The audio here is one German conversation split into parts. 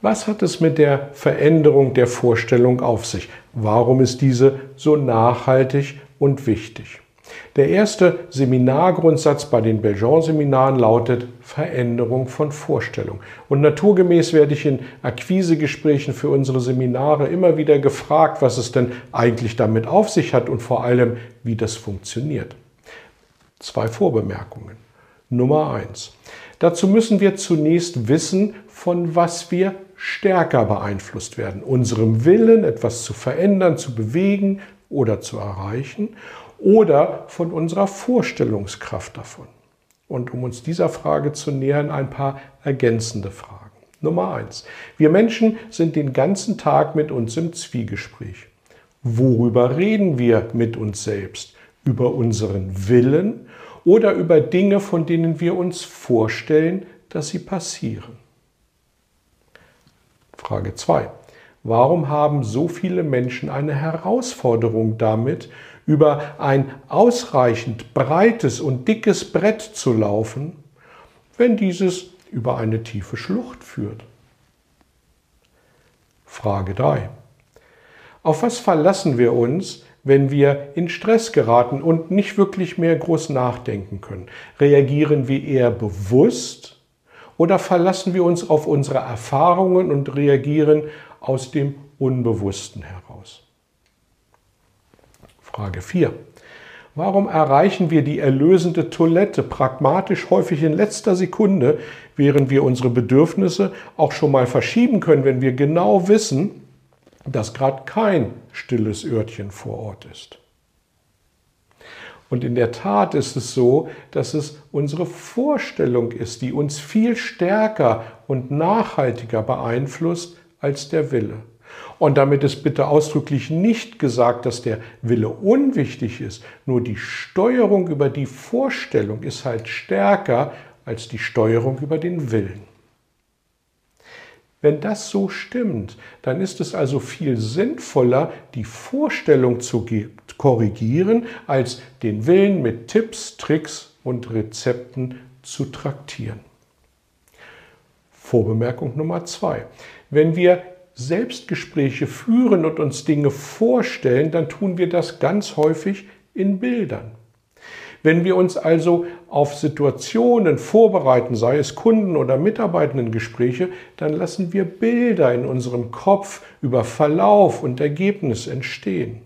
Was hat es mit der Veränderung der Vorstellung auf sich? Warum ist diese so nachhaltig und wichtig? Der erste Seminargrundsatz bei den Belgian-Seminaren lautet Veränderung von Vorstellung. Und naturgemäß werde ich in Akquisegesprächen für unsere Seminare immer wieder gefragt, was es denn eigentlich damit auf sich hat und vor allem, wie das funktioniert. Zwei Vorbemerkungen. Nummer eins. Dazu müssen wir zunächst wissen, von was wir stärker beeinflusst werden. Unserem Willen, etwas zu verändern, zu bewegen oder zu erreichen oder von unserer Vorstellungskraft davon. Und um uns dieser Frage zu nähern, ein paar ergänzende Fragen. Nummer eins. Wir Menschen sind den ganzen Tag mit uns im Zwiegespräch. Worüber reden wir mit uns selbst? Über unseren Willen oder über Dinge, von denen wir uns vorstellen, dass sie passieren? Frage 2. Warum haben so viele Menschen eine Herausforderung damit, über ein ausreichend breites und dickes Brett zu laufen, wenn dieses über eine tiefe Schlucht führt? Frage 3. Auf was verlassen wir uns, wenn wir in Stress geraten und nicht wirklich mehr groß nachdenken können? Reagieren wir eher bewusst oder verlassen wir uns auf unsere Erfahrungen und reagieren aus dem Unbewussten heraus? Frage 4. Warum erreichen wir die erlösende Toilette pragmatisch häufig in letzter Sekunde, während wir unsere Bedürfnisse auch schon mal verschieben können, wenn wir genau wissen, dass gerade kein stilles Örtchen vor Ort ist? Und in der Tat ist es so, dass es unsere Vorstellung ist, die uns viel stärker und nachhaltiger beeinflusst als der Wille. Und damit ist bitte ausdrücklich nicht gesagt, dass der Wille unwichtig ist. Nur die Steuerung über die Vorstellung ist halt stärker als die Steuerung über den Willen. Wenn das so stimmt, dann ist es also viel sinnvoller, die Vorstellung zu korrigieren, als den Willen mit Tipps, Tricks und Rezepten zu traktieren. Vorbemerkung Nummer zwei. Wenn wir Selbstgespräche führen und uns Dinge vorstellen, dann tun wir das ganz häufig in Bildern. Wenn wir uns also auf Situationen vorbereiten, sei es Kunden- oder Mitarbeitendengespräche, dann lassen wir Bilder in unserem Kopf über Verlauf und Ergebnis entstehen.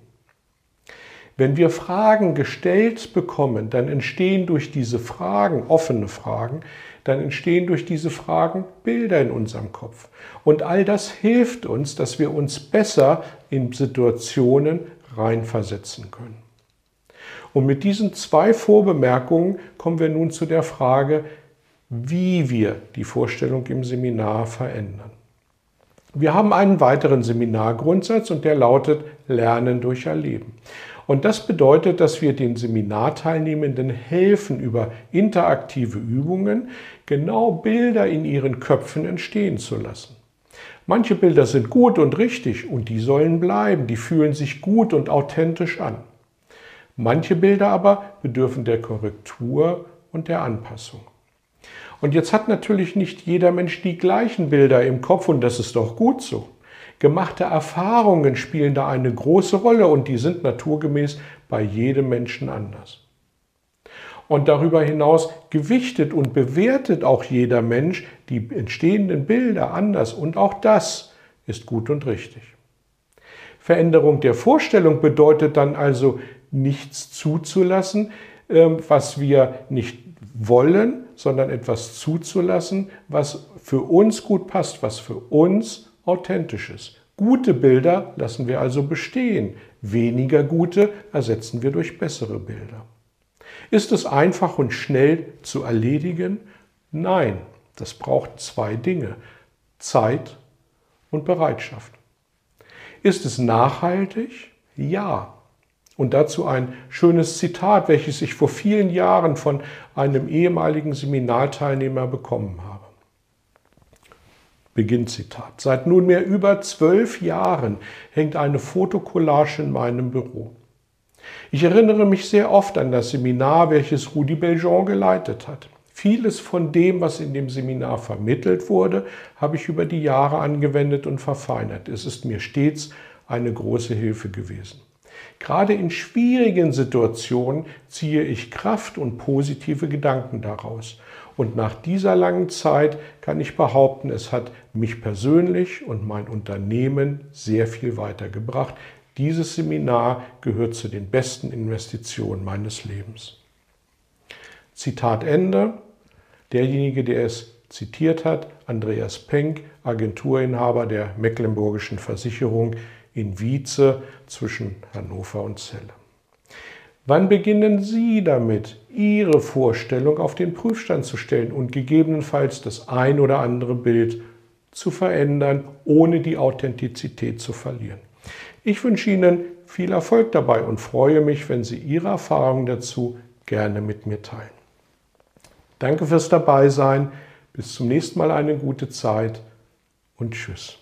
Wenn wir Fragen gestellt bekommen, dann entstehen durch diese Fragen, offene Fragen, dann entstehen durch diese Fragen Bilder in unserem Kopf. Und all das hilft uns, dass wir uns besser in Situationen reinversetzen können. Und mit diesen zwei Vorbemerkungen kommen wir nun zu der Frage, wie wir die Vorstellung im Seminar verändern. Wir haben einen weiteren Seminargrundsatz und der lautet Lernen durch Erleben. Und das bedeutet, dass wir den Seminarteilnehmenden helfen, über interaktive Übungen genau Bilder in ihren Köpfen entstehen zu lassen. Manche Bilder sind gut und richtig und die sollen bleiben, die fühlen sich gut und authentisch an. Manche Bilder aber bedürfen der Korrektur und der Anpassung. Und jetzt hat natürlich nicht jeder Mensch die gleichen Bilder im Kopf und das ist doch gut so. Gemachte Erfahrungen spielen da eine große Rolle und die sind naturgemäß bei jedem Menschen anders. Und darüber hinaus gewichtet und bewertet auch jeder Mensch die entstehenden Bilder anders und auch das ist gut und richtig. Veränderung der Vorstellung bedeutet dann also nichts zuzulassen, ähm, was wir nicht wollen, sondern etwas zuzulassen, was für uns gut passt, was für uns authentisch ist. Gute Bilder lassen wir also bestehen, weniger gute ersetzen wir durch bessere Bilder. Ist es einfach und schnell zu erledigen? Nein, das braucht zwei Dinge, Zeit und Bereitschaft. Ist es nachhaltig? Ja. Und dazu ein schönes Zitat, welches ich vor vielen Jahren von einem ehemaligen Seminarteilnehmer bekommen habe. Beginnzitat. Seit nunmehr über zwölf Jahren hängt eine Fotokollage in meinem Büro. Ich erinnere mich sehr oft an das Seminar, welches Rudi Beljean geleitet hat. Vieles von dem, was in dem Seminar vermittelt wurde, habe ich über die Jahre angewendet und verfeinert. Es ist mir stets eine große Hilfe gewesen. Gerade in schwierigen Situationen ziehe ich Kraft und positive Gedanken daraus. Und nach dieser langen Zeit kann ich behaupten, es hat mich persönlich und mein Unternehmen sehr viel weitergebracht. Dieses Seminar gehört zu den besten Investitionen meines Lebens. Zitat Ende. Derjenige, der es zitiert hat, Andreas Penck, Agenturinhaber der Mecklenburgischen Versicherung in Wietze zwischen Hannover und Celle. Wann beginnen Sie damit, Ihre Vorstellung auf den Prüfstand zu stellen und gegebenenfalls das ein oder andere Bild zu verändern, ohne die Authentizität zu verlieren? Ich wünsche Ihnen viel Erfolg dabei und freue mich, wenn Sie Ihre Erfahrungen dazu gerne mit mir teilen. Danke fürs Dabeisein. Bis zum nächsten Mal eine gute Zeit und Tschüss.